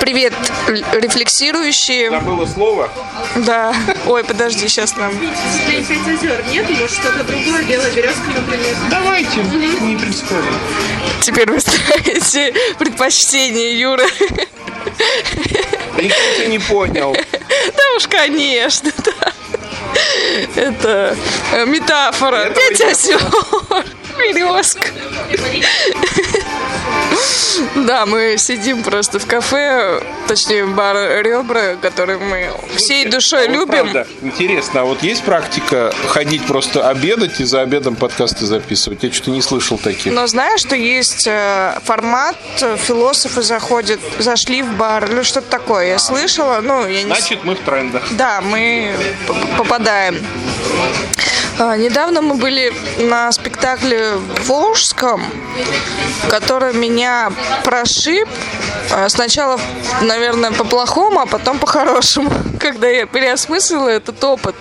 Привет, рефлексирующие. Забыла слово? Да. Ой, подожди, сейчас нам. Пять озер нет, может что-то другое, белая березка, например. Давайте, не принципиально. Теперь вы ставите предпочтение Юры. Да никто не понял. Да уж, конечно, да. Это э, метафора. Пять озер. Березка. Да, мы сидим просто в кафе, точнее бар Ребра, который мы всей душой Вот любим. правда, Интересно, а вот есть практика ходить просто обедать и за обедом подкасты записывать? Я что-то не слышал таких. Но знаешь, что есть э, формат, философы заходят, зашли в бар или что-то такое. Я слышала, ну, я не... Значит, мы в трендах. Да, мы попадаем. А, Недавно мы были на спектакле в Волжском, который меня прошиб. А, Сначала, наверное, по-плохому, а потом по-хорошему, когда я переосмыслила этот опыт.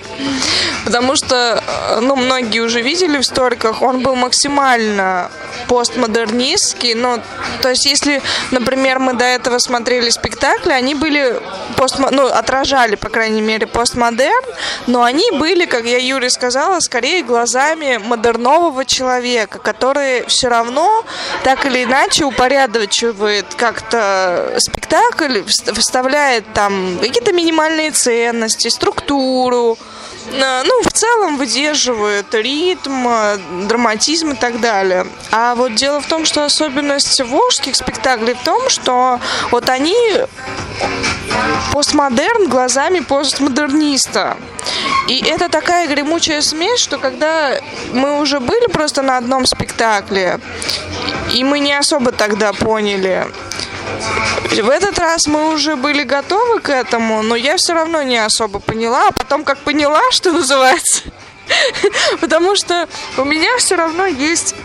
Потому что, э, ну, многие уже видели в сториках, он был максимально постмодернистский. Ну, то есть, если, например, мы до этого смотрели спектакли, они были постмо... ну, отражали, по крайней мере, постмодерн, но они были, как я Юре сказала, скорее глазами модернового человека, который все равно так или иначе упорядочивает как-то спектакль, вс- вставляет там какие-то минимальные ценности, структуру, ну, в целом выдерживают ритм, э, драматизм и так далее. А вот дело в том, что особенность волжских спектаклей в том, что вот они постмодерн глазами постмодерниста. И это такая гремучая смесь, что когда мы уже были просто на одном спектакле, и мы не особо тогда поняли, в этот раз мы уже были готовы к этому, но я все равно не особо поняла, а потом как поняла, что называется. Потому что у меня все равно есть,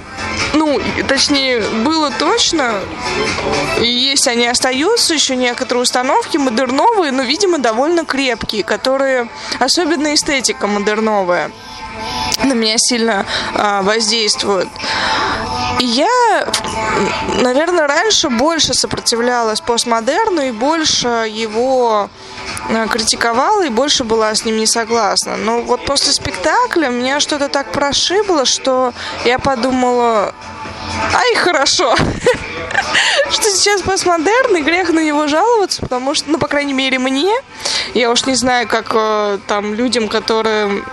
ну, точнее, было точно, и есть они остаются еще некоторые установки модерновые, но, видимо, довольно крепкие, которые, особенно эстетика модерновая, на меня сильно а, воздействует. И я, наверное, раньше больше сопротивлялась постмодерну и больше его э, критиковала и больше была с ним не согласна. Но вот после спектакля меня что-то так прошибло, что я подумала, ай, хорошо, что сейчас постмодерн, и грех на него жаловаться, потому что, ну, по крайней мере, мне, я уж не знаю, как э, там людям, которые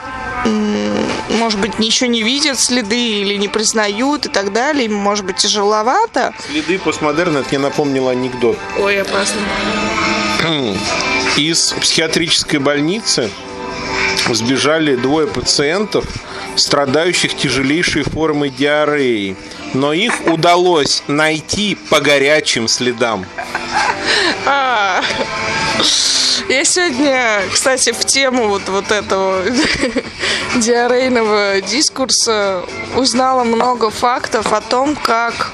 может быть, еще не видят следы или не признают и так далее, им может быть тяжеловато. Следы постмодерна, это мне напомнило анекдот. Ой, опасно. Из психиатрической больницы сбежали двое пациентов, страдающих тяжелейшей формой диареи. Но их удалось найти по горячим следам. Я сегодня, кстати, в тему вот, вот этого диарейного дискурса узнала много фактов о том, как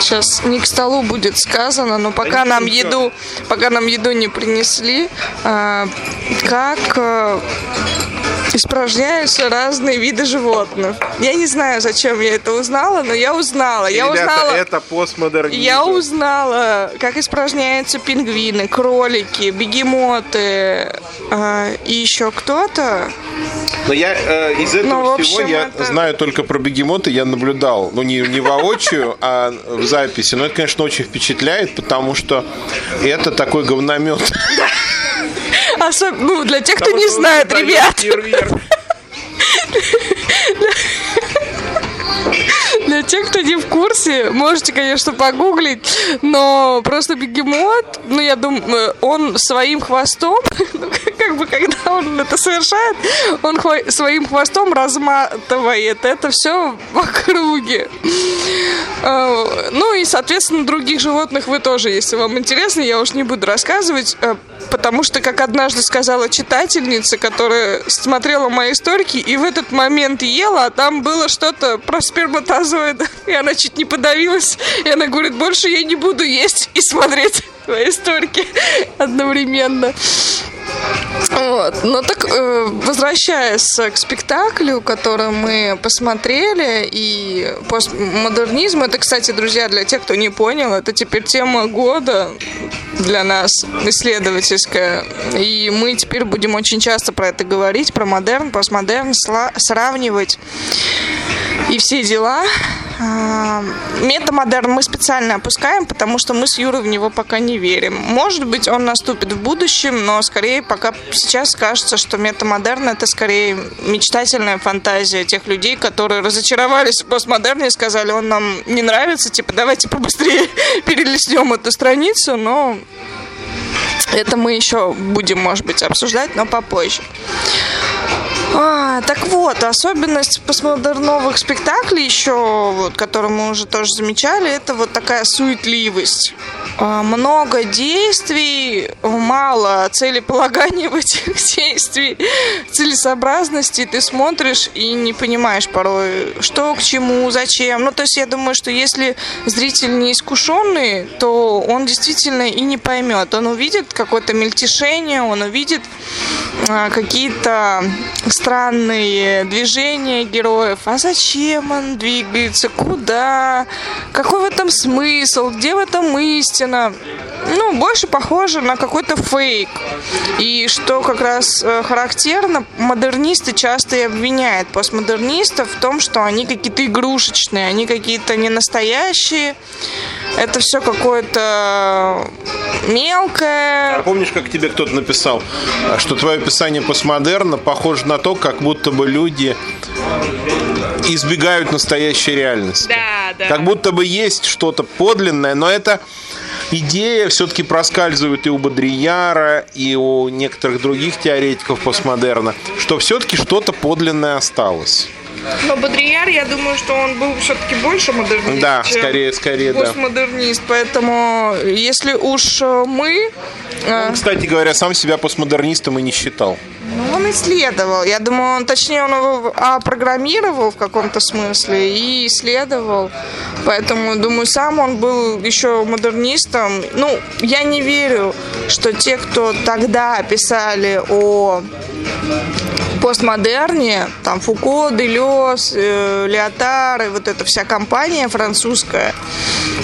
Сейчас не к столу будет сказано, но пока не нам еду, пока нам еду не принесли, а, как а, испражняются разные виды животных. Я не знаю, зачем я это узнала, но я узнала. Я Ребята, узнала. это постмодернизм. Я узнала, как испражняются пингвины, кролики, бегемоты а, и еще кто-то. Но я э, из этого Ну, всего общем, я это- знаю только про бегемота, я наблюдал, ну не, не воочию, а в записи. Но это, конечно, очень впечатляет, потому что это такой говномет. Особ- ну, для тех, кто не знает, ребят, для тех, кто не в курсе, можете, конечно, погуглить, но просто бегемот, ну, я думаю, он своим хвостом, ну, как бы, когда он это совершает, он хва- своим хвостом разматывает это все в округе. А, Ну и, соответственно, других животных вы тоже, если вам интересно, я уж не буду рассказывать, э, потому что, как однажды сказала читательница, которая смотрела мои историки и в этот момент ела, а там было что-то про сперматозоид, и она чуть не подавилась, и она говорит, больше я не буду есть и смотреть твои историки одновременно. Вот. Ну так, э, возвращаясь к спектаклю, который мы посмотрели, и постмодернизм, это, кстати, друзья, для тех, кто не понял, это теперь тема года. для нас исследовательская. И мы теперь будем очень часто про это говорить, про модерн, постмодерн, сравнивать и все дела. Метамодерн мы специально опускаем, потому что мы с Юрой в него пока не верим. Может быть, он наступит в будущем, но скорее пока сейчас кажется, что метамодерн это скорее мечтательная фантазия тех людей, которые разочаровались в постмодерне и сказали, он нам не нравится, типа давайте побыстрее перелистнем эту страницу, но это мы еще будем, может быть, обсуждать, но попозже. А, так вот, особенность постмодерновых спектаклей еще, вот, которую мы уже тоже замечали, это вот такая суетливость. А, много действий, мало целеполагания в этих действий, целесообразности. Ты смотришь и не понимаешь порой, что к чему, зачем. Ну, то есть я думаю, что если зритель не искушенный, то он действительно и не поймет. Он увидит какое-то мельтешение, он увидит а, какие-то странные движения героев. А зачем он двигается? Куда? Какой в этом смысл? Где в этом истина? Ну, больше похоже на какой-то фейк. И что как раз э, характерно, модернисты часто и обвиняют постмодернистов в том, что они какие-то игрушечные, они какие-то не настоящие. Это все какое-то мелкое. А помнишь, как тебе кто-то написал, что твое описание постмодерна похоже на то, как будто бы люди избегают настоящей реальности. Да, да. Как будто бы есть что-то подлинное, но это идея все-таки проскальзывает и у Бодрияра, и у некоторых других теоретиков постмодерна, что все-таки что-то подлинное осталось. Но Бодрияр, я думаю, что он был все-таки больше модернист, да, скорее, скорее, постмодернист. Да. Поэтому, если уж э, мы... Э, он, кстати говоря, сам себя постмодернистом и не считал. Ну, он исследовал. Я думаю, он, точнее, он его а, программировал в каком-то смысле и исследовал. Поэтому, думаю, сам он был еще модернистом. Ну, я не верю, что те, кто тогда писали о постмодерне, там Фуко, Делес, э, Леотар и вот эта вся компания французская,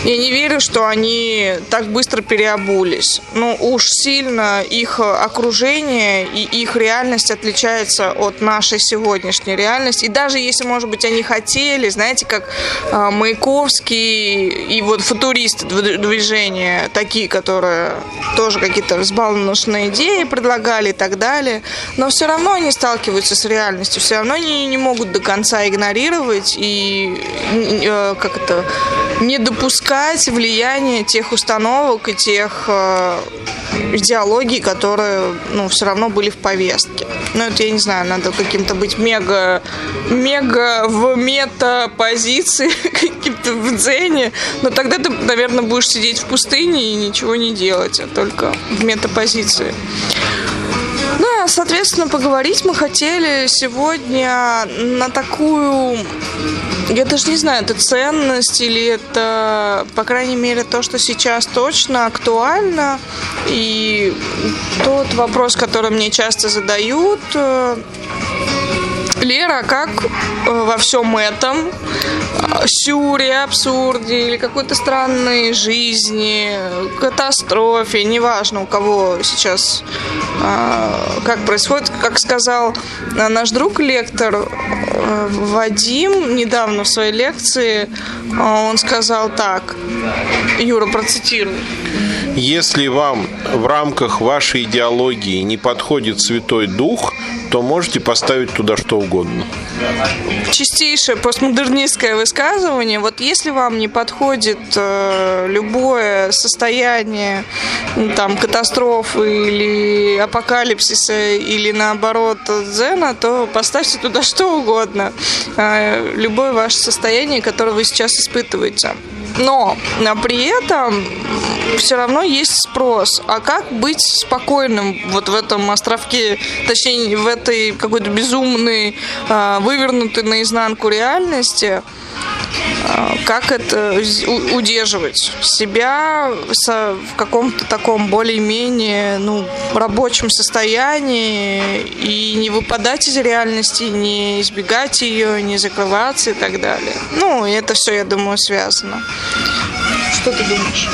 я не верю, что они так быстро переобулись. Ну, уж сильно их окружение и их реальность отличается от нашей сегодняшней реальности. И даже если, может быть, они хотели, знаете, как э, Маяковский и вот футуристы движения, такие, которые тоже какие-то взбалмошные идеи предлагали и так далее, но все равно они сталкиваются с реальностью, все равно они не могут до конца игнорировать и э, как это не допускать влияния тех установок и тех э, идеологий, которые ну, все равно были в повестке. Ну, это, я не знаю, надо каким-то быть мега, мега в мета-позиции, каким-то в дзене. Но тогда ты, наверное, будешь сидеть в пустыне и ничего не делать, а только в мета-позиции. Ну, а, соответственно, поговорить мы хотели сегодня на такую я даже не знаю, это ценность или это, по крайней мере, то, что сейчас точно актуально. И тот вопрос, который мне часто задают, э, Лера, как э, во всем этом? Э, сюре, абсурде или какой-то странной жизни, катастрофе, неважно у кого сейчас как происходит, как сказал наш друг лектор Вадим недавно в своей лекции, он сказал так, Юра, процитирую. Если вам в рамках вашей идеологии не подходит Святой Дух, то можете поставить туда что угодно. Чистейшее постмодернистское высказывание. Вот если вам не подходит э, любое состояние там, катастрофы или апокалипсиса, или наоборот дзена, то поставьте туда что угодно. Э, любое ваше состояние, которое вы сейчас испытываете. Но при этом все равно есть спрос. А как быть спокойным вот в этом островке, точнее, в этой какой-то безумной, а, вывернутой наизнанку реальности? А, как это удерживать себя в каком-то таком более-менее ну, рабочем состоянии и не выпадать из реальности, не избегать ее, не закрываться и так далее. Ну, это все, я думаю, связано. Что ты думаешь?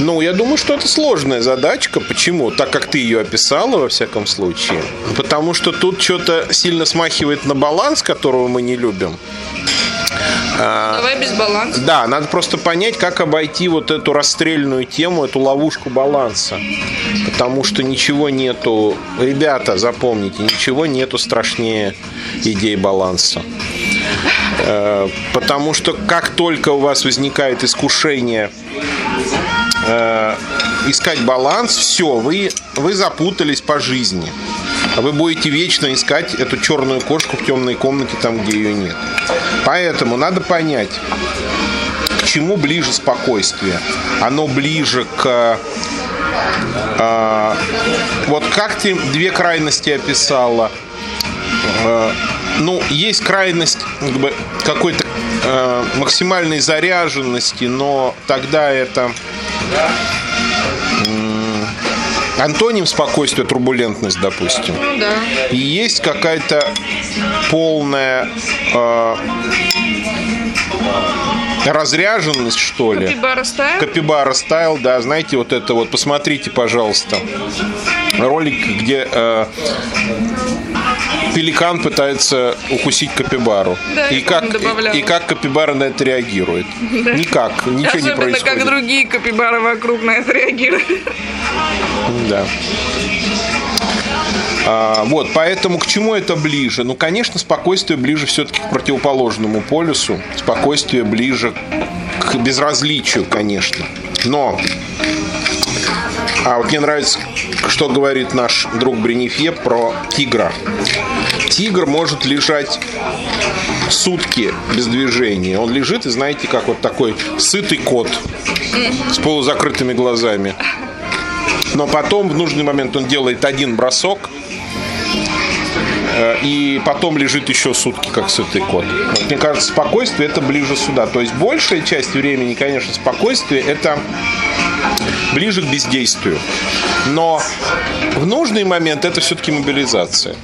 Ну, я думаю, что это сложная задачка. Почему? Так как ты ее описала, во всяком случае. Потому что тут что-то сильно смахивает на баланс, которого мы не любим. Давай без баланса. Да, надо просто понять, как обойти вот эту расстрельную тему, эту ловушку баланса. Потому что ничего нету... Ребята, запомните, ничего нету страшнее идеи баланса. Э, Потому что как только у вас возникает искушение э, искать баланс, все, вы, вы запутались по жизни. А Вы будете вечно искать эту черную кошку в темной комнате, там, где ее нет. Поэтому надо понять, к чему ближе спокойствие. Оно ближе к... э, вот как ты две крайности описала? Э, ну, есть крайность как бы, какой-то э, максимальной заряженности, но тогда это антоним спокойствия, турбулентность, допустим. Ну да. И есть какая-то полная э, разряженность, что ли. Капибара стайл? Капибара стайл, да, знаете, вот это вот, посмотрите, пожалуйста, ролик, где э, пеликан пытается укусить капибару. Да, и, как, добавляла. и как капибара на это реагирует? Никак, ничего не Особенно, происходит. как другие капибары вокруг на это реагируют. Да. А, вот, поэтому к чему это ближе? Ну, конечно, спокойствие ближе все-таки к противоположному полюсу. Спокойствие ближе к безразличию, конечно. Но а вот мне нравится, что говорит наш друг Бренифе про тигра. Тигр может лежать сутки без движения. Он лежит, и знаете, как вот такой сытый кот с полузакрытыми глазами. Но потом в нужный момент он делает один бросок, э, и потом лежит еще сутки, как сытый кот. Вот, мне кажется, спокойствие это ближе сюда. То есть большая часть времени, конечно, спокойствие это ближе к бездействию. Но в нужный момент это все-таки мобилизация.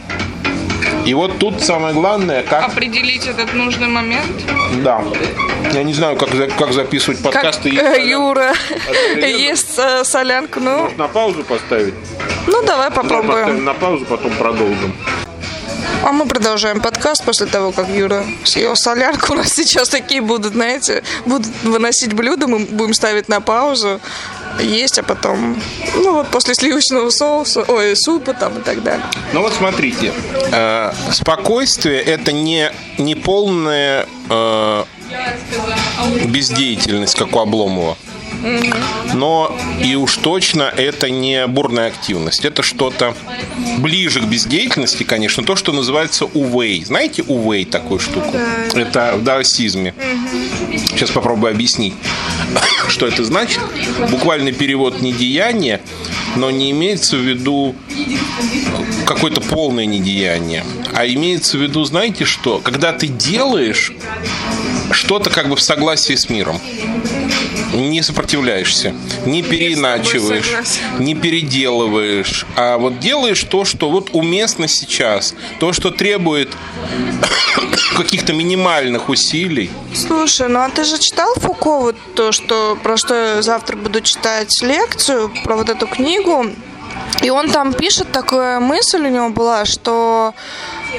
И вот тут самое главное, как... Определить этот нужный момент. Да. Я не знаю, как, как записывать Как подкасты. э, Юра Одновременно. ест э, солянку. Ну, На паузу поставить? ну давай попробуем. на паузу, потом продолжим. А мы продолжаем подкаст после того, как Юра съел солярку. У нас сейчас такие будут, знаете, будут выносить блюда, мы будем ставить на паузу, есть, а потом, ну вот после сливочного соуса, ой, супа там и так далее. Ну вот смотрите, э, спокойствие это не, не полная э, бездеятельность, как у Обломова. Но и уж точно это не бурная активность. Это что-то ближе к бездеятельности, конечно, то, что называется увей. Знаете увей такую штуку? Это в даосизме. Сейчас попробую объяснить, что это значит. Буквальный перевод не деяние, но не имеется в виду какое-то полное недеяние. А имеется в виду, знаете что? Когда ты делаешь что-то как бы в согласии с миром. Не сопротивляешься, не переиначиваешь, не переделываешь, а вот делаешь то, что вот уместно сейчас, то, что требует каких-то минимальных усилий. Слушай, ну а ты же читал Фуко вот то, что про что я завтра буду читать лекцию про вот эту книгу. И он там пишет, такая мысль у него была, что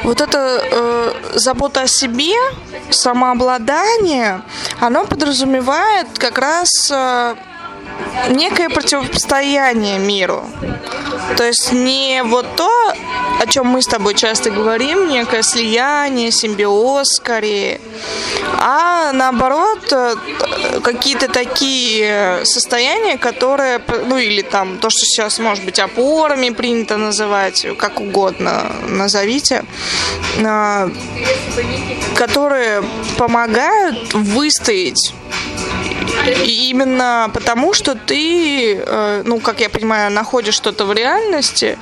вот эта э, забота о себе, самообладание, оно подразумевает как раз э, некое противостояние миру. То есть не вот то, о чем мы с тобой часто говорим, некое слияние, симбиоз скорее, а наоборот э, какие-то такие состояния, которые, ну или там то, что сейчас может быть опорами принято называть, как угодно назовите, а, которые помогают выстоять и именно потому, что ты, э, ну, как я понимаю, находишь что-то в реальности,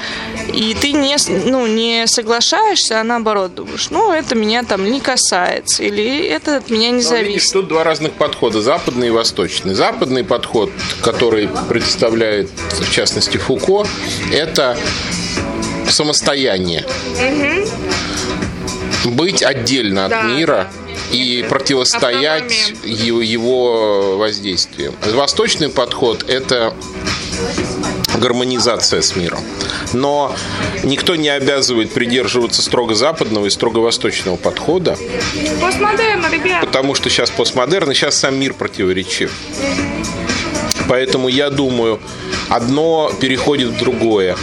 и ты не, ну, не соглашаешься, а наоборот думаешь, ну, это меня там не касается, или это от меня не Но, видишь, зависит. тут два разных подхода, западный и восточный. Западный подход, который представляет, в частности, Фуко, это самостояние. Быть отдельно от Да. мира и противостоять Автономии. его, его воздействию. Восточный подход – это гармонизация с миром. Но никто не обязывает придерживаться строго западного и строго восточного подхода, Постмодерн, ребят. потому что сейчас постмодерн, и сейчас сам мир противоречив. Поэтому я думаю, одно переходит в другое.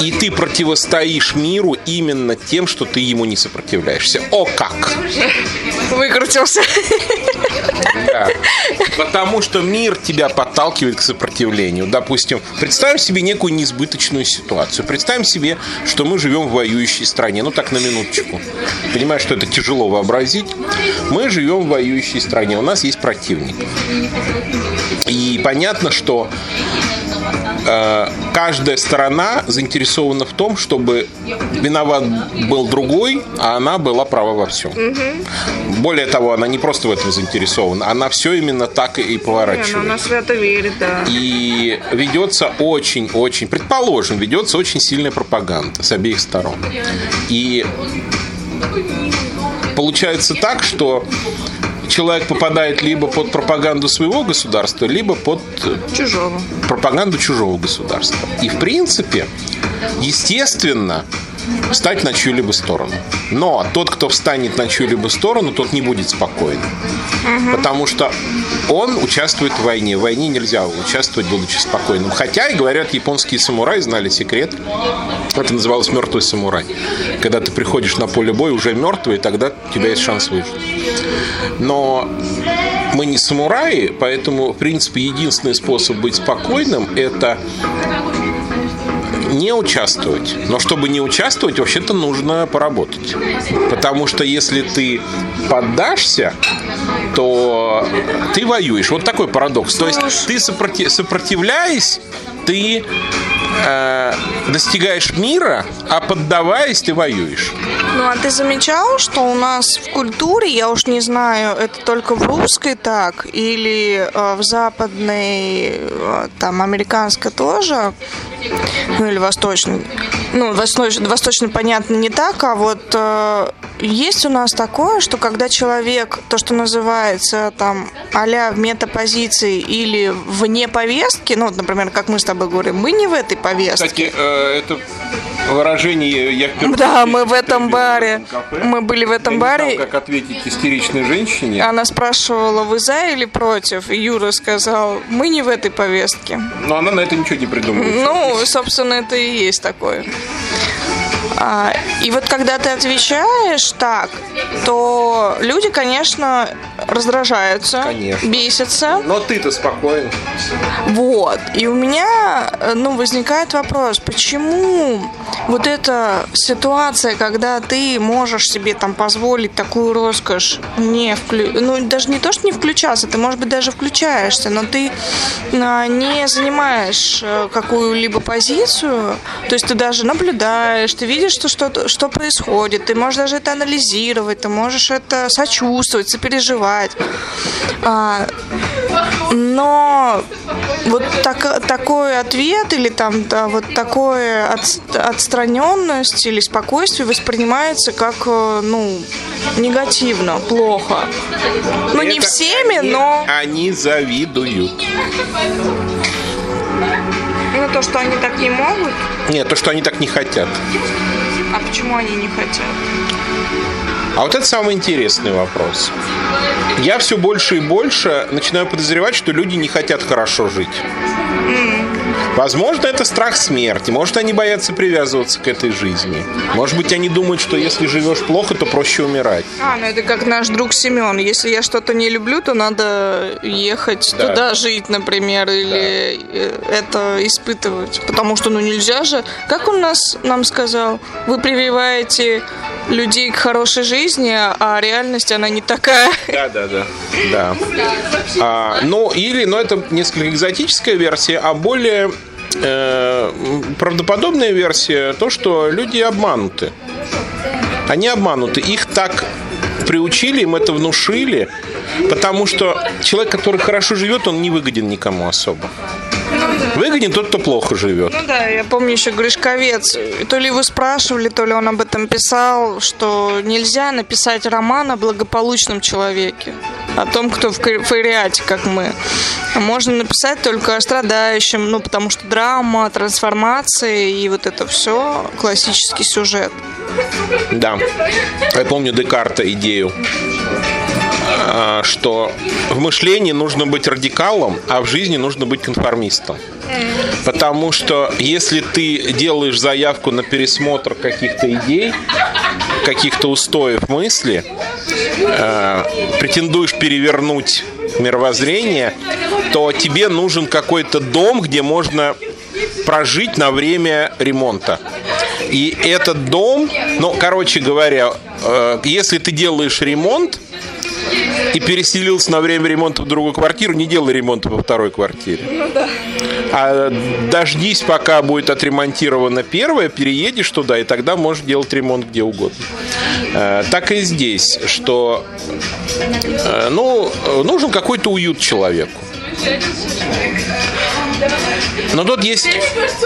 И ты противостоишь миру именно тем, что ты ему не сопротивляешься. О как! Выкрутился. Да. Потому что мир тебя подталкивает к сопротивлению. Допустим, представим себе некую неизбыточную ситуацию. Представим себе, что мы живем в воюющей стране. Ну так на минуточку. Понимаю, что это тяжело вообразить. Мы живем в воюющей стране. У нас есть противник. И понятно, что каждая сторона заинтересована в том, чтобы виноват был другой, а она была права во всем. Более того, она не просто в этом заинтересована, она все именно так и ну, поворачивает. она свято верит, да. И ведется очень-очень, предположим, ведется очень сильная пропаганда с обеих сторон. И получается так, что человек попадает либо под пропаганду своего государства, либо под Чужого. пропаганду чужого государства. И в принципе, естественно, встать на чью-либо сторону. Но тот, кто встанет на чью-либо сторону, тот не будет спокоен. Потому что он участвует в войне. В войне нельзя участвовать, будучи спокойным. Хотя, и говорят, японские самураи знали секрет. Это называлось мертвый самурай. Когда ты приходишь на поле боя уже мертвый, тогда у тебя есть шанс выжить. Но мы не самураи, поэтому, в принципе, единственный способ быть спокойным – это не участвовать. Но чтобы не участвовать, вообще-то нужно поработать. Потому что если ты поддашься, то ты воюешь. Вот такой парадокс. То есть ты сопроти- сопротивляясь, ты э, достигаешь мира, а поддаваясь, ты воюешь. Ну, а ты замечал, что у нас в культуре, я уж не знаю, это только в русской так, или э, в западной, э, там, американской тоже, ну, или восточной. Ну, восточный, восточный, понятно, не так, а вот э, есть у нас такое, что когда человек, то, что называется, там, а-ля в метапозиции или вне повестки, ну, вот, например, как мы с тобой говорим, мы не в этой повестке. Кстати, э, это выражение я впервые Да, мы в этом баре. в кафе. Мы были в этом Я не баре. знал, как ответить истеричной женщине. Она спрашивала, вы за или против? И Юра сказал, мы не в этой повестке. Но она на это ничего не придумывает. Ну, собственно, это и есть такое. А, и вот когда ты отвечаешь так, то люди, конечно, раздражаются, Конечно. бесятся. Но ты-то спокоен. Вот. И у меня, э, ну, возникает вопрос, почему вот эта ситуация, когда ты можешь себе там позволить такую роскошь, не вклю... ну, даже не то, что не включаться, ты, может быть, даже включаешься, но ты а, не занимаешь э, какую-либо позицию, то есть ты даже наблюдаешь, ты видишь, что, что, что происходит, ты можешь даже это анализировать, ты можешь это сочувствовать, сопереживать. А, но вот так- такой ответ или там да, вот такое от- отстраненность или спокойствие воспринимается как ну негативно, плохо. Ну не Это всеми, они- но Они завидуют. ну, то, что они так не могут. Нет, то, что они так не хотят. А почему они не хотят? А вот это самый интересный вопрос. Я все больше и больше начинаю подозревать, что люди не хотят хорошо жить. Возможно, это страх смерти. Может, они боятся привязываться к этой жизни. Может быть, они думают, что если живешь плохо, то проще умирать. А, ну это как наш друг Семен. Если я что-то не люблю, то надо ехать Да. туда жить, например, или э, это испытывать. Потому что, ну нельзя же. Как он нас нам сказал? Вы прививаете людей к хорошей жизни, а реальность она не такая. Да, да, да. Да. А, ну, или, ну, это несколько экзотическая версия, а более правдоподобная версия то, что люди обмануты. Они обмануты. Их так приучили, им это внушили, потому что человек, который хорошо живет, он не выгоден никому особо. Выгоден тот, кто плохо живет. Ну да, я помню еще Гришковец. То ли вы спрашивали, то ли он об этом писал, что нельзя написать роман о благополучном человеке. О том, кто в фариате, как мы. Можно написать только о страдающем, ну, потому что драма, трансформация и вот это все классический сюжет. Да. Я помню Декарта идею что в мышлении нужно быть радикалом, а в жизни нужно быть конформистом. Потому что если ты делаешь заявку на пересмотр каких-то идей, каких-то устоев мысли, э, претендуешь перевернуть мировоззрение, то тебе нужен какой-то дом, где можно прожить на время ремонта. И этот дом, ну, короче говоря, э, если ты делаешь ремонт, и переселился на время ремонта в другую квартиру, не делай ремонта во второй квартире. Ну, да. А дождись, пока будет отремонтирована первая, переедешь туда, и тогда можешь делать ремонт где угодно. Э, так и здесь, что э, ну, нужен какой-то уют человеку. Но тут есть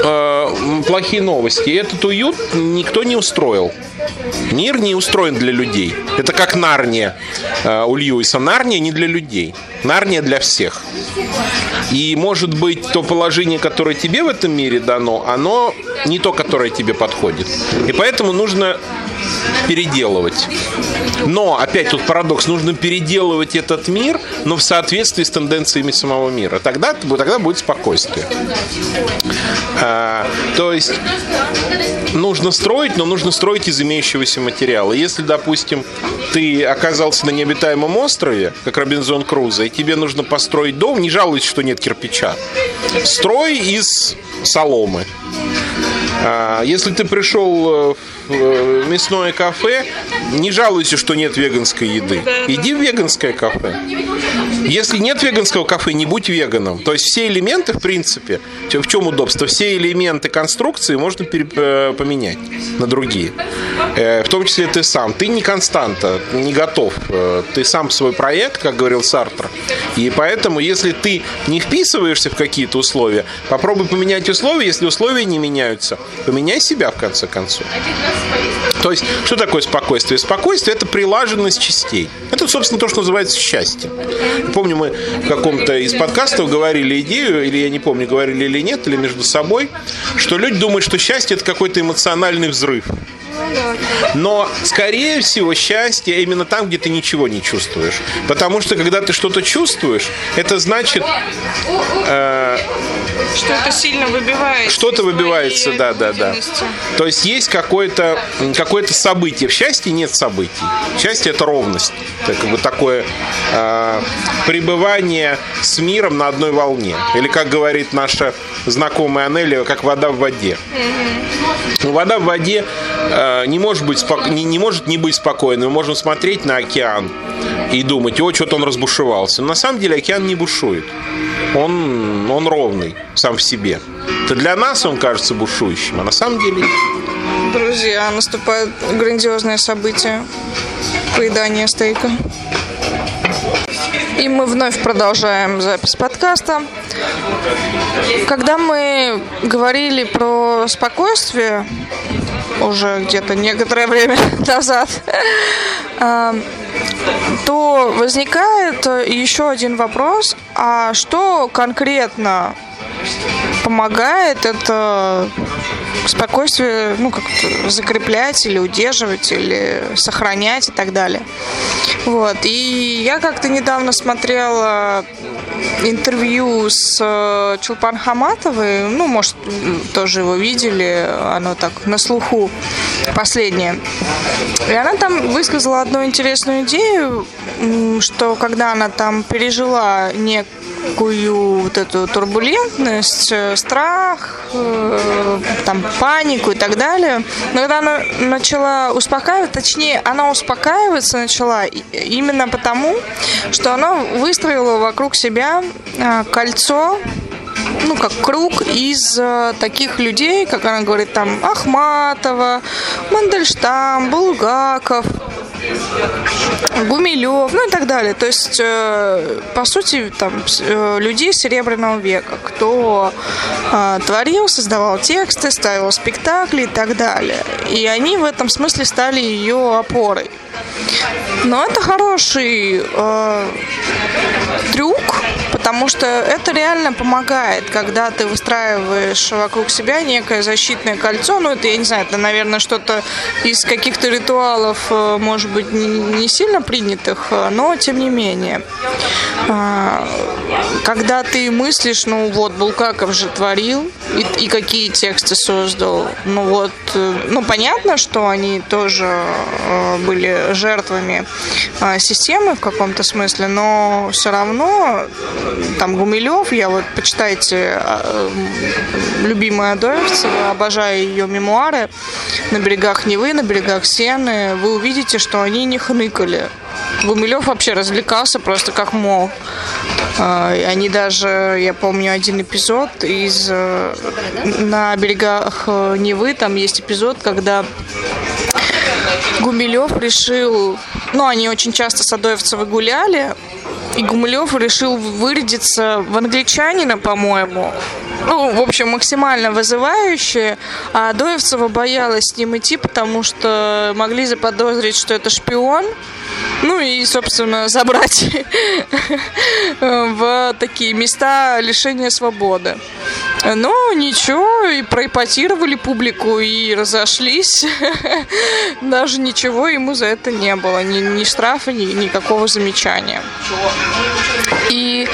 э, плохие новости. Этот уют никто не устроил. Мир не устроен для людей. Это как Нарния э, у Льюиса. Нарния не для людей. Нарния для всех. И может быть то положение, которое тебе в этом мире дано, оно не то, которое тебе подходит. И поэтому нужно переделывать. Но, опять тут парадокс, нужно переделывать этот мир, но в соответствии с тенденциями самого мира. Тогда, тогда будет спокойствие. А, то есть нужно строить, но нужно строить из имеющегося материала. Если, допустим, ты оказался на необитаемом острове, как Робинзон Крузо, и тебе нужно построить дом, не жалуйся, что нет кирпича. Строй из соломы. А, если ты пришел э, в э, мясное кафе, не жалуйся, что нет веганской еды. Иди в веганское кафе. Если нет веганского кафе, не будь веганом. То есть все элементы, в принципе, в чем удобство? Все элементы конструкции можно э, поменять на другие. В том числе ты сам. Ты не константа, не готов. Ты сам свой проект, как говорил Сартр. И поэтому, если ты не вписываешься в какие-то условия, попробуй поменять условия. Если условия не меняются, поменяй себя в конце концов. То есть, что такое спокойствие? Спокойствие – это прилаженность частей. Это, собственно, то, что называется счастье. Помню, мы в каком-то из подкастов говорили идею, или я не помню, говорили или нет, или между собой, что люди думают, что счастье – это какой-то эмоциональный взрыв. Но, скорее всего, счастье именно там, где ты ничего не чувствуешь. Потому что, когда ты что-то чувствуешь, это значит... Э, что-то сильно выбивается. Что-то выбивается, да, да, да. То есть есть какое-то какое событие. В счастье нет событий. Счастье – это ровность. Это как бы такое э, пребывание с миром на одной волне. Или, как говорит наша знакомая Анелия, как вода в воде. Mm-hmm. Вода в воде не, может быть не, не может не быть спокойной. Мы можем смотреть на океан и думать, о, что-то он разбушевался. Но на самом деле океан не бушует. Он, он ровный сам в себе. Это для нас он кажется бушующим, а на самом деле Друзья, наступает грандиозное событие. Поедание стейка. И мы вновь продолжаем запись подкаста. Когда мы говорили про спокойствие, уже где-то некоторое время назад, а, то возникает еще один вопрос, а что конкретно помогает это спокойствие, ну, как закреплять или удерживать, или сохранять и так далее. Вот. И я как-то недавно смотрела интервью с э, Чулпан Хаматовой, ну, может, тоже его видели, оно так на слуху последнее. И она там высказала одну интересную идею, что когда она там пережила некую некую вот эту турбулентность, э, страх, э, там, панику и так далее. Но когда она начала успокаиваться, точнее, она успокаиваться начала именно потому, что она выстроила вокруг себя а, кольцо ну, как круг из э, таких людей, как она говорит, там, Ахматова, Мандельштам, Булгаков, Гумилев, ну и так далее. То есть, э, по сути, там э, людей Серебряного века, кто э, творил, создавал тексты, ставил спектакли и так далее. И они в этом смысле стали ее опорой. Но это хороший э, трюк, потому что это реально помогает, когда ты выстраиваешь вокруг себя некое защитное кольцо. Ну, это, я не знаю, это, наверное, что-то из каких-то ритуалов, э, может быть, не сильно принятых, э, но тем не менее. А, когда ты мыслишь, ну вот, Булгаков же творил, и, и какие тексты создал. Ну вот, э, ну понятно, что они тоже были жертвами системы в каком-то смысле, но все равно там Гумилев, я вот почитайте а, любимая Адоевцева, обожаю ее мемуары на берегах Невы, на берегах Сены, вы увидите, что они не хныкали. Гумилев вообще развлекался просто как мог. А, они даже, я помню один эпизод из э, на берегах э, Невы, там есть эпизод, когда Гумилев решил, ну, они очень часто с Адоевцевой гуляли, и Гумилев решил вырядиться в англичанина, по-моему. Ну, в общем, максимально вызывающее. А Адоевцева боялась с ним идти, потому что могли заподозрить, что это шпион. Ну и, собственно, забрать в такие места лишения свободы. Но ничего, и проипотировали публику, и разошлись. Даже ничего ему за это не было. Ни, ни штрафа, ни никакого замечания. И,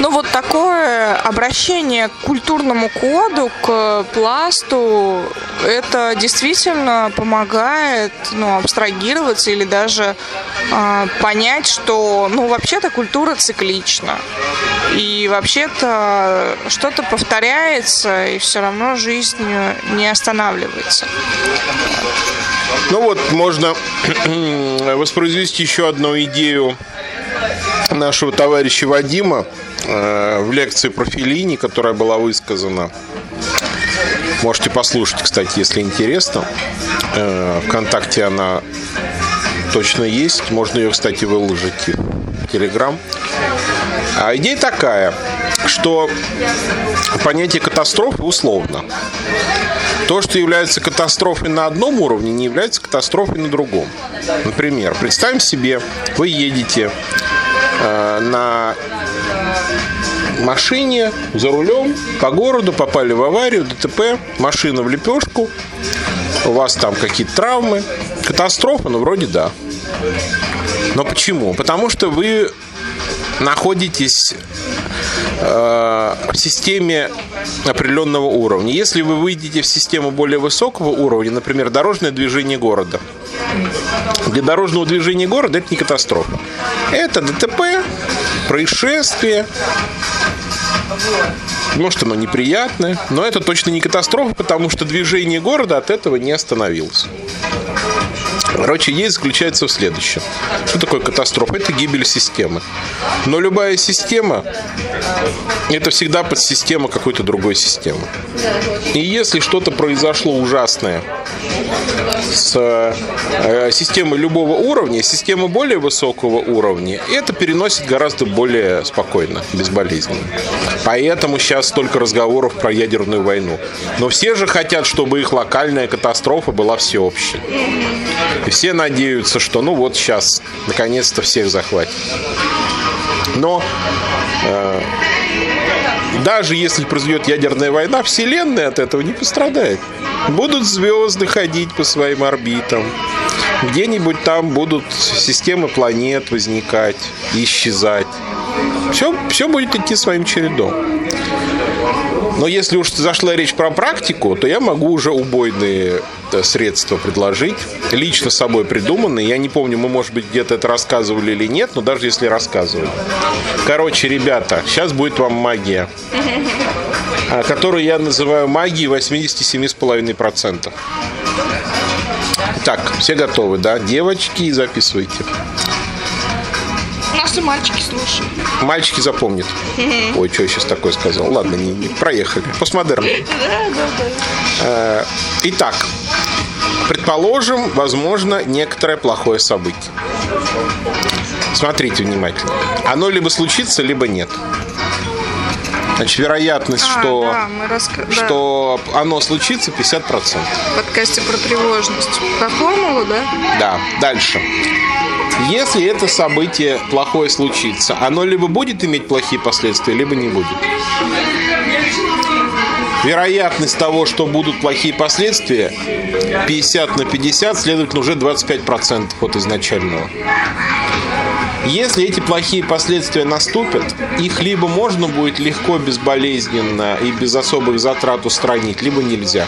ну, вот такое обращение к культурному коду, к пласту, это действительно помогает, ну, абстрагироваться или даже понять, что, ну, вообще-то культура циклична. И вообще-то что-то повторяется, и все равно жизнь не останавливается. Ну вот, можно воспроизвести еще одну идею нашего товарища Вадима э, в лекции про Филини, которая была высказана. Можете послушать, кстати, если интересно. Э, Вконтакте она точно есть. Можно ее, кстати, выложить в Телеграм. А идея такая, что понятие катастрофы условно. То, что является катастрофой на одном уровне, не является катастрофой на другом. Например, представим себе, вы едете э, на машине за рулем по городу, попали в аварию, ДТП, машина в лепешку, у вас там какие-то травмы. Катастрофа, ну вроде да. Но почему? Потому что вы находитесь э, в системе определенного уровня. Если вы выйдете в систему более высокого уровня, например, дорожное движение города, для дорожного движения города это не катастрофа. Это ДТП, происшествие, может, оно неприятное, но это точно не катастрофа, потому что движение города от этого не остановилось. Короче, есть заключается в следующем. Что такое катастрофа? Это гибель системы. Но любая система – это всегда подсистема какой-то другой системы. И если что-то произошло ужасное с э, системой любого уровня, система более высокого уровня, это переносит гораздо более спокойно, безболезненно. Поэтому сейчас столько разговоров про ядерную войну. Но все же хотят, чтобы их локальная катастрофа была всеобщей. И все надеются, что ну вот сейчас наконец-то всех захватит. Но э, даже если произойдет ядерная война, Вселенная от этого не пострадает. Будут звезды ходить по своим орбитам. Где-нибудь там будут системы планет возникать, исчезать. Все, все будет идти своим чередом. Но если уж зашла речь про практику, то я могу уже убойные средства предложить, лично собой придуманные. Я не помню, мы, может быть, где-то это рассказывали или нет, но даже если рассказывали. Короче, ребята, сейчас будет вам магия, а, которую я называю магией 87,5%. Так, все готовы, да? Девочки, записывайте что мальчики слушают. Мальчики запомнят. Ой, что я сейчас такое сказал. Ладно, не, не проехали. Постмодерн. Да, да, да. Итак, Предположим, возможно, некоторое плохое событие. Смотрите внимательно. Оно либо случится, либо нет. Значит, вероятность, А, что, да, мы раска- да. что оно случится 50%. В подкасте про тревожность. Про формулу, да? Да, дальше. Если это событие плохое случится, оно либо будет иметь плохие последствия, либо не будет. Вероятность того, что будут плохие последствия, 50 на 50, следовательно, уже 25% от изначального. Если эти плохие последствия наступят, их либо можно будет легко, безболезненно и без особых затрат устранить, либо нельзя.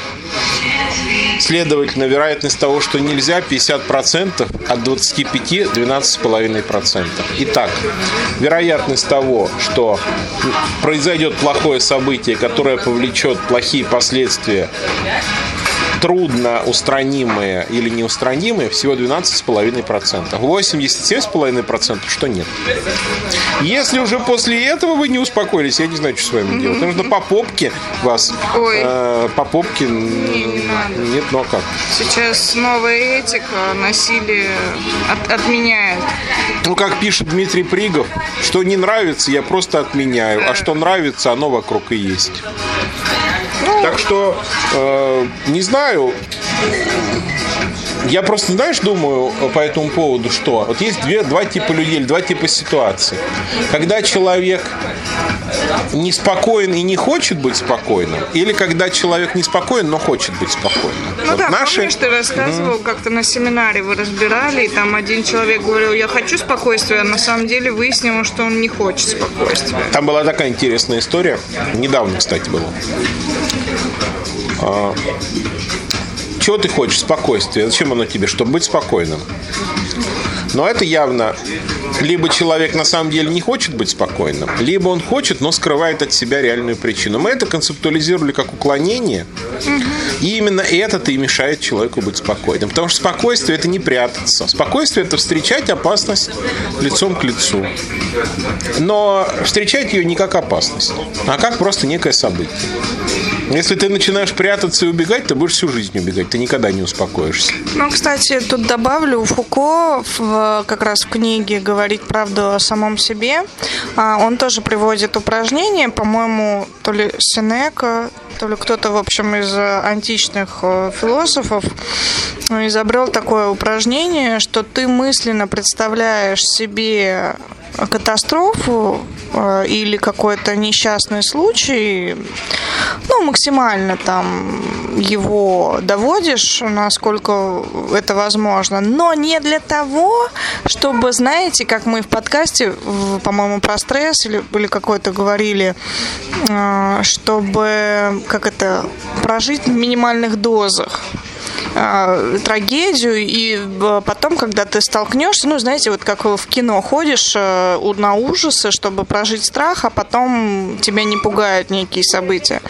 Следовательно, вероятность того, что нельзя, 50% от 25 – 12,5%. Итак, вероятность того, что произойдет плохое событие, которое повлечет плохие последствия, трудно устранимые или неустранимые, всего 12,5%. 87,5% что нет. Если уже после этого вы не успокоились, я не знаю, что с вами делать. Нужно по попке вас... Ой. э, по попке... не надо. Нет, ну а как? Сейчас новая этика насилие от- отменяет. Ну, как пишет Дмитрий Пригов, что не нравится, я просто отменяю, а что нравится, оно вокруг и есть. Так что, э, не знаю, я просто, знаешь, думаю по этому поводу, что вот есть две, два типа людей, два типа ситуаций. Когда человек неспокоен и не хочет быть спокойным, или когда человек неспокоен, но хочет быть спокойным. Ну Вот да, наши- помнишь, ты рассказывал, как-то на семинаре вы разбирали, и там один человек говорил, я хочу спокойствия, а на самом деле выяснилось, что он не хочет спокойствия. Там была такая интересная история. Недавно, кстати, была. Чего ты хочешь? Спокойствие. Зачем оно тебе? Чтобы быть спокойным. Но это явно либо человек на самом деле не хочет быть спокойным, либо он хочет, но скрывает от себя реальную причину. Мы это концептуализировали как уклонение, и именно это-то и мешает человеку быть спокойным. Потому что спокойствие – это не прятаться. Спокойствие – это встречать опасность лицом к лицу. Но встречать ее не как опасность, а как просто некое событие. Если ты начинаешь прятаться и убегать, ты будешь всю жизнь убегать, ты никогда не успокоишься. Ну, кстати, тут добавлю, Фуко в, как раз в книге «Говорить правду о самом себе», а, он тоже приводит упражнение, по-моему, то ли Сенека, то ли кто-то, в общем, из античных э, философов э, изобрел такое упражнение, что ты мысленно представляешь себе катастрофу э, или какой-то несчастный случай, ну, максимально там его доводишь, насколько это возможно, но не для того, чтобы, знаете, как мы в подкасте, по-моему, про стресс или, или какой-то говорили, э, чтобы, как это, прожить в минимальных дозах э, трагедию, и э, потом, когда ты столкнешься, ну, знаете, вот как в кино ходишь э, на ужасы, чтобы прожить страх, а потом тебя не пугают некие события.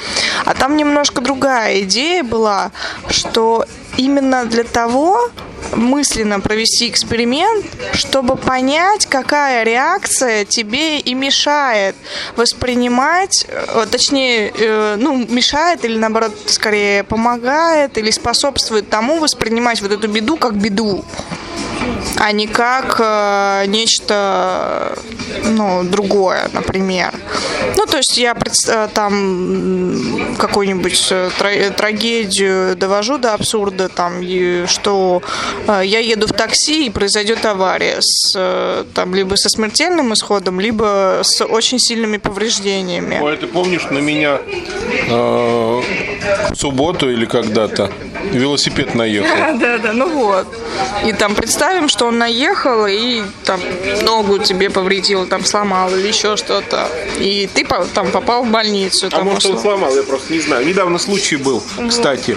А там немножко другая идея была, что именно для того мысленно провести эксперимент, чтобы понять, какая реакция тебе и мешает воспринимать, э, точнее, э, ну, мешает или наоборот, скорее помогает или способствует тому воспринимать вот эту беду как беду а не как э, нечто ну, другое, например. Ну, то есть я э, там какую-нибудь э, тра- трагедию довожу до абсурда, там, и что э, я еду в такси и произойдет авария с, э, там, либо со смертельным исходом, либо с очень сильными повреждениями. Ой, ты помнишь, на меня э, в субботу или когда-то велосипед наехал? Да, да, ну вот. И там представим, что он наехал и там ногу тебе повредил, там сломал или еще что-то. И ты там попал в больницу. А может он сломал, я просто не знаю. Недавно случай был, кстати.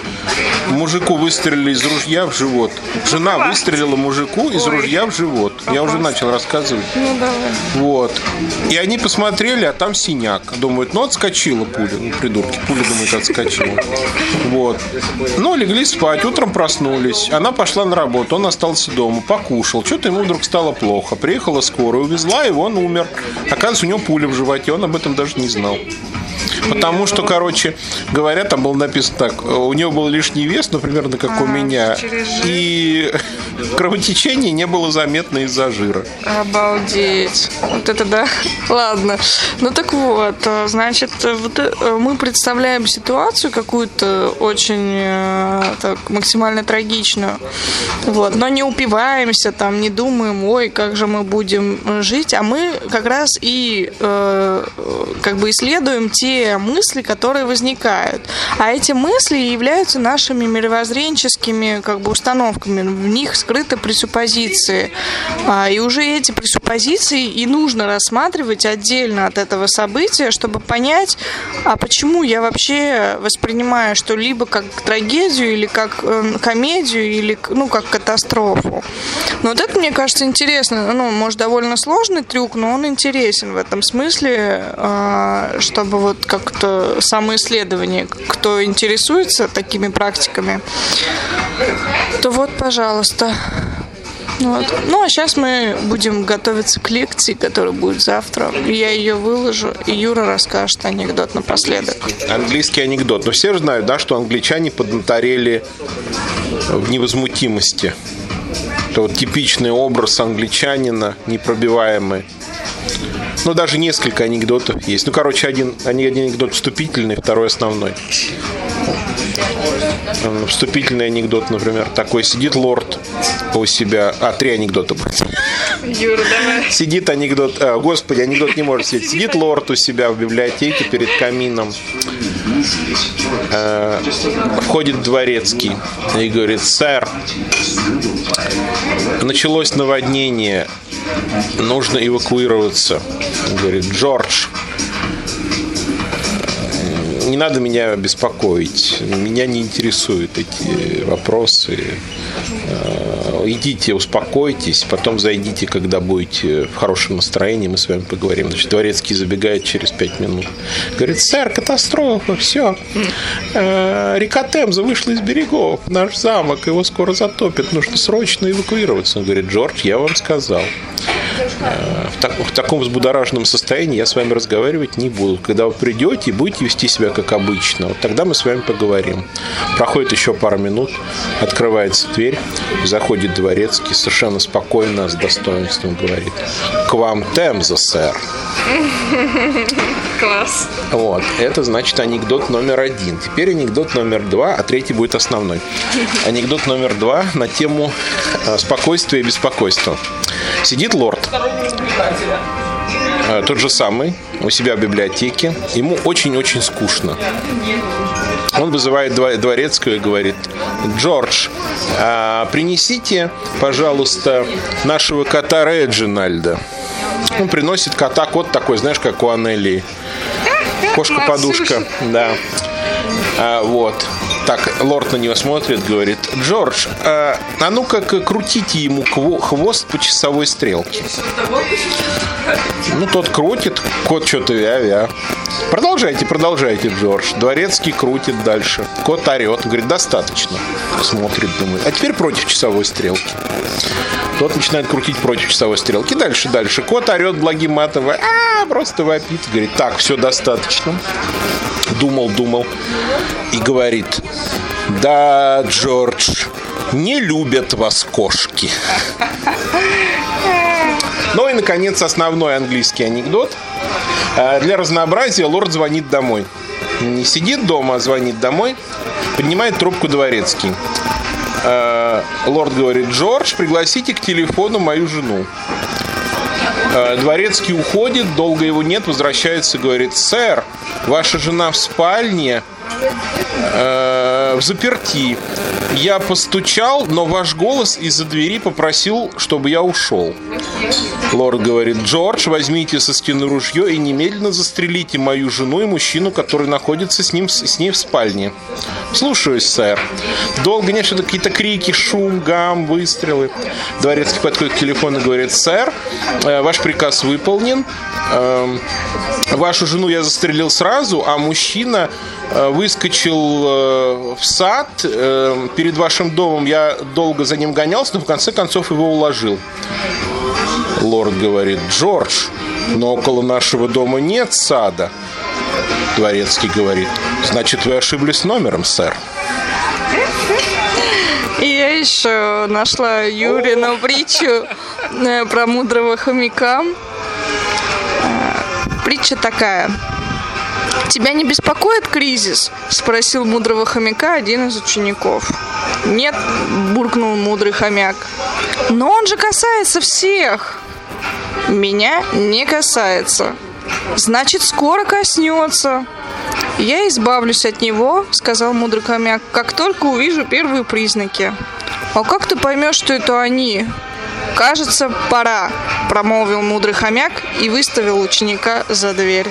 Мужику выстрелили из ружья в живот. Жена выстрелила мужику из Ой. ружья в живот. Я уже начал рассказывать. Ну давай. Вот. И они посмотрели, а там синяк. Думают, ну отскочила пуля. Ну, придурки, пуля, думает, отскочила. Вот. Ну, легли спать, утром проснулись. Она пошла на работу, он остался дома, покушал. Что-то ему вдруг стало плохо. Приехала скорая, увезла его, он умер. Оказывается, у него пуля в животе, он об этом даже не знал. Потому что, короче говоря, там было написано так, у него был лишний вес, ну, примерно как у меня, и кровотечение не было заметно из-за жира. Обалдеть. Вот это да. Ладно. Ну так вот, э, значит, вот э, мы представляем ситуацию какую-то очень э, так, максимально трагичную. Вот. Но не упиваемся, там, не думаем, ой, как же мы будем жить, а мы как раз и э, как бы исследуем те мысли, которые возникают. А эти мысли являются нашими мировоззренческими как бы установками. В них скрыты пресуппозиции. А, и уже эти пресуппозиции и нужно рассматривать отдельно от этого события, чтобы понять, а почему я вообще воспринимаю что-либо как трагедию или как э, комедию или ну как катастрофу. Но вот это мне кажется интересно. Ну, может довольно сложный трюк, но он интересен в этом смысле, а, чтобы вот как-то самоисследование, кто интересуется такими практиками, то вот, пожалуйста. Вот. Ну, а сейчас мы будем готовиться к лекции, которая будет завтра. Я ее выложу, и Юра расскажет анекдот напоследок. Английский анекдот. Но все же знают, да, что англичане поднаторели в невозмутимости. Это вот типичный образ англичанина, непробиваемый. Ну, даже несколько анекдотов есть. Ну, короче, один, один анекдот вступительный, второй основной. Вступительный анекдот, например, такой. Сидит лорд у себя... А, три анекдота. Юра, давай. Сидит анекдот... А, господи, анекдот не может сидеть. Сидит лорд у себя в библиотеке перед камином. Э, входит дворецкий и говорит, сэр, началось наводнение, нужно эвакуироваться. Говорит, Джордж, не надо меня беспокоить. Меня не интересуют эти вопросы. Э, Идите, успокойтесь, потом зайдите, когда будете в хорошем настроении, мы с вами поговорим. Значит, Дворецкий забегает через пять минут. Говорит, сэр, катастрофа, все. Река Темза вышла из берегов, наш замок, его скоро затопит, нужно срочно эвакуироваться. Он говорит, Джордж, я вам сказал. Э, в, так, в таком взбудораженном состоянии я с вами разговаривать не буду. Когда вы придете и будете вести себя как обычно, вот тогда мы с вами поговорим. Проходит еще пару минут, открывается дверь, заходит дворецкий, совершенно спокойно, с достоинством говорит. К вам Темза, сэр. Класс. Вот. Это значит анекдот номер один. Теперь анекдот номер два, а третий будет основной. Анекдот номер два на тему э, спокойствия и беспокойства. Сидит лорд. Э, Тот же самый, у себя в библиотеке. Ему очень-очень скучно. Он вызывает дво- дворецкого и говорит, Джордж, а, принесите, пожалуйста, нашего кота Реджинальда. Он приносит кота, кот такой, знаешь, как у Анелии. Кошка-подушка, да. А, вот. Так, лорд на него смотрит, говорит, Джордж, а, а ну-ка крутите ему хвост по часовой стрелке. Ну, тот крутит, кот что-то вя-вя. Продолжайте, продолжайте, Джордж. Дворецкий крутит дальше. Кот орет, говорит, достаточно. Смотрит, думает. А теперь против часовой стрелки. Тот начинает крутить против часовой стрелки. Дальше, дальше. Кот орет благим матом. А, просто вопит. Говорит, так, все достаточно. Думал, думал. И говорит, да, Джордж, не любят вас кошки. Ну и, наконец, основной английский анекдот. Э, Для разнообразия лорд звонит домой. Не сидит дома, а звонит домой. Поднимает трубку дворецкий. Э, Лорд говорит, Джордж, пригласите к телефону мою жену. Э, Дворецкий уходит, долго его нет, возвращается и говорит, сэр, ваша жена в спальне, в заперти. Я постучал, но ваш голос из-за двери попросил, чтобы я ушел. Лорд говорит, Джордж, возьмите со стены ружье и немедленно застрелите мою жену и мужчину, который находится с, ним, с ней в спальне. Слушаюсь, сэр. Долго нет, что-то какие-то крики, шум, гам, выстрелы. Дворецкий подходит к телефону и говорит, сэр, э, ваш приказ выполнен. Эм, Вашу жену я застрелил сразу, а мужчина выскочил э, в сад. э, Перед вашим домом я долго за ним гонялся, но в конце концов его уложил. Лорд говорит, Джордж, но около нашего дома нет сада. Дворецкий говорит. Значит, вы ошиблись номером, сэр. И я еще нашла Юрину притчу э, про мудрого хомяка. Э, Притча такая. «Тебя не беспокоит кризис?» – спросил мудрого хомяка один из учеников. «Нет», – буркнул мудрый хомяк. «Но он же касается всех!» «Меня не касается». «Значит, скоро коснется». «Я избавлюсь от него», — сказал мудрый хомяк, — «как только увижу первые признаки». «А как ты поймешь, что это они?» «Кажется, пора», — промолвил мудрый хомяк и выставил ученика за дверь.